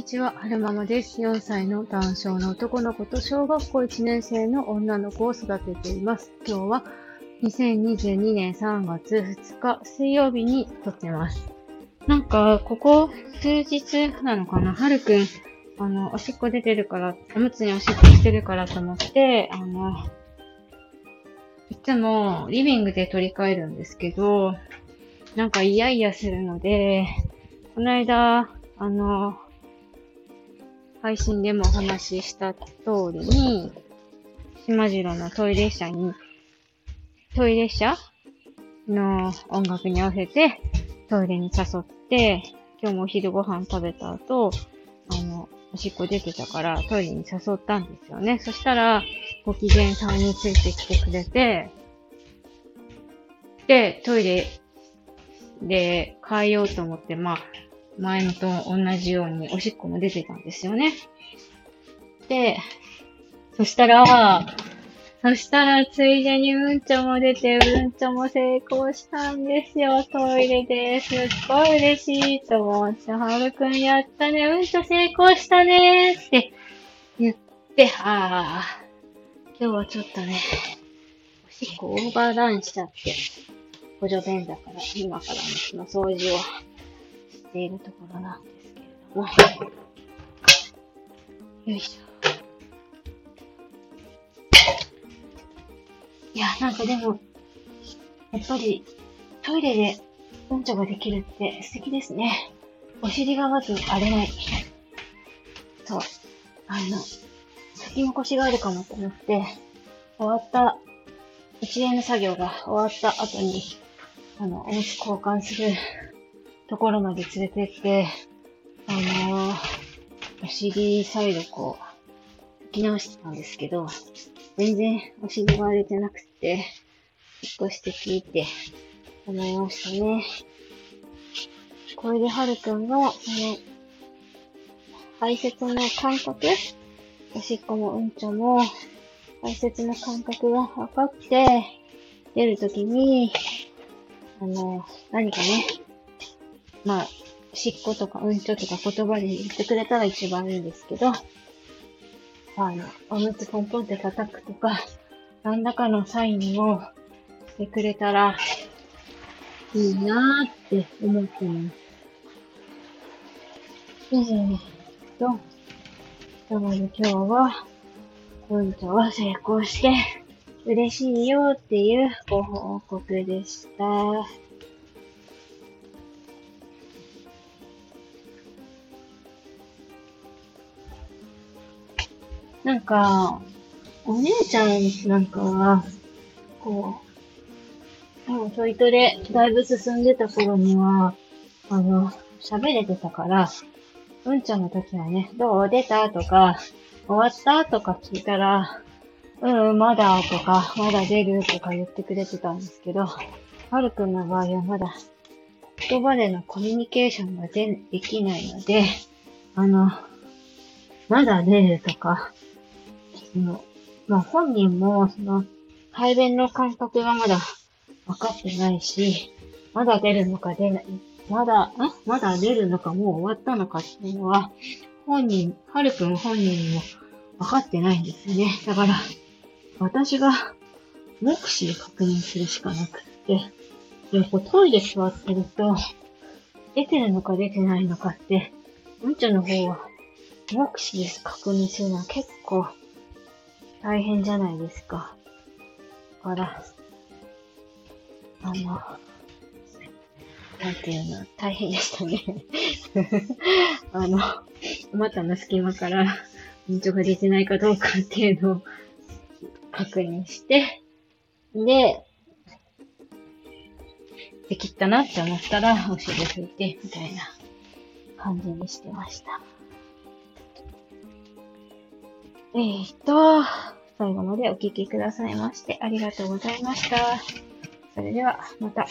にちは、はるままです。4歳の男性の男の子と小学校1年生の女の子を育てています。今日は2022年3月2日水曜日に撮ってます。なんか、ここ数日なのかな？はるくん、あの、おしっこ出てるから、おむつにおしっこしてるからと思って、あの、いつもリビングで取り替えるんですけど、なんか嫌々するので、この間、あの、配信でもお話しした通りに、島次郎のトイレ車に、トイレ車の音楽に合わせてトイレに誘って、今日もお昼ご飯食べた後、あの、おしっこ出てたからトイレに誘ったんですよね。そしたら、ご機嫌さんについてきてくれて、で、トイレで変えようと思って、まあ、前のと同じようにおしっこも出てたんですよね。で、そしたら、そしたらついでにうんちょも出て、うんちょも成功したんですよ、トイレで。すっごい嬉しいと思って、はるくんやったね、うんちょ成功したねって言って、ああ、今日はちょっとね、おしっこオーバーランしちゃって、補助便だから、今からその掃除をしているところなんですけれども。よいしょ。いや、なんかでも、やっぱりトイレでうんちょができるって素敵ですね。お尻がまず荒れない。そう。あの、先の腰があるかもと思って、終わった、一連の作業が終わった後に、あの、おむつ交換するところまで連れてって、あのー、お尻サイドこう、拭き直してたんですけど、全然お尻が荒れてなくて、引っ越して聞いて思いましたね。これではるくんが、この、排泄の感覚おしっこもうんちょも、排泄の感覚が分かって、出るときに、あの、何かね、まあ、しっことかうんちょとか言葉で言ってくれたら一番いいんですけど、あの、おむつポンポンって叩くとか、何らかのサインをしてくれたらいいなーって思ってます。えーと、なので今日は、うんちょは成功して、嬉しいよっていうご報告でした。なんか、お姉ちゃんなんかは、こう、もうちょいとでだいぶ進んでた頃には、あの、喋れてたから、うんちゃんの時はね、どう出たとか、終わったとか聞いたら、うん、まだとか、まだ出るとか言ってくれてたんですけど、はるくんの場合はまだ言葉でのコミュニケーションがでできないので、あの、まだ出るとか、その、まあ、本人も、その、排便の感覚がまだ分かってないし、まだ出るのか出ない、まだ、んまだ出るのかもう終わったのかっていうのは、本人、はるくん本人も分かってないんですよね。だから、私が目視で確認するしかなくって、でこうトイレ座ってると、出てるのか出てないのかって、うんちゃんの方は目視で確認するのは結構大変じゃないですか。だから、あの、なんていうの、大変でしたね。あの、お股の隙間から、うんちょが出てないかどうかっていうのを確認して、で、できたなって思ったら、お尻拭いて、みたいな感じにしてました。えー、っと、最後までお聴きくださいましてありがとうございました。それでは、また。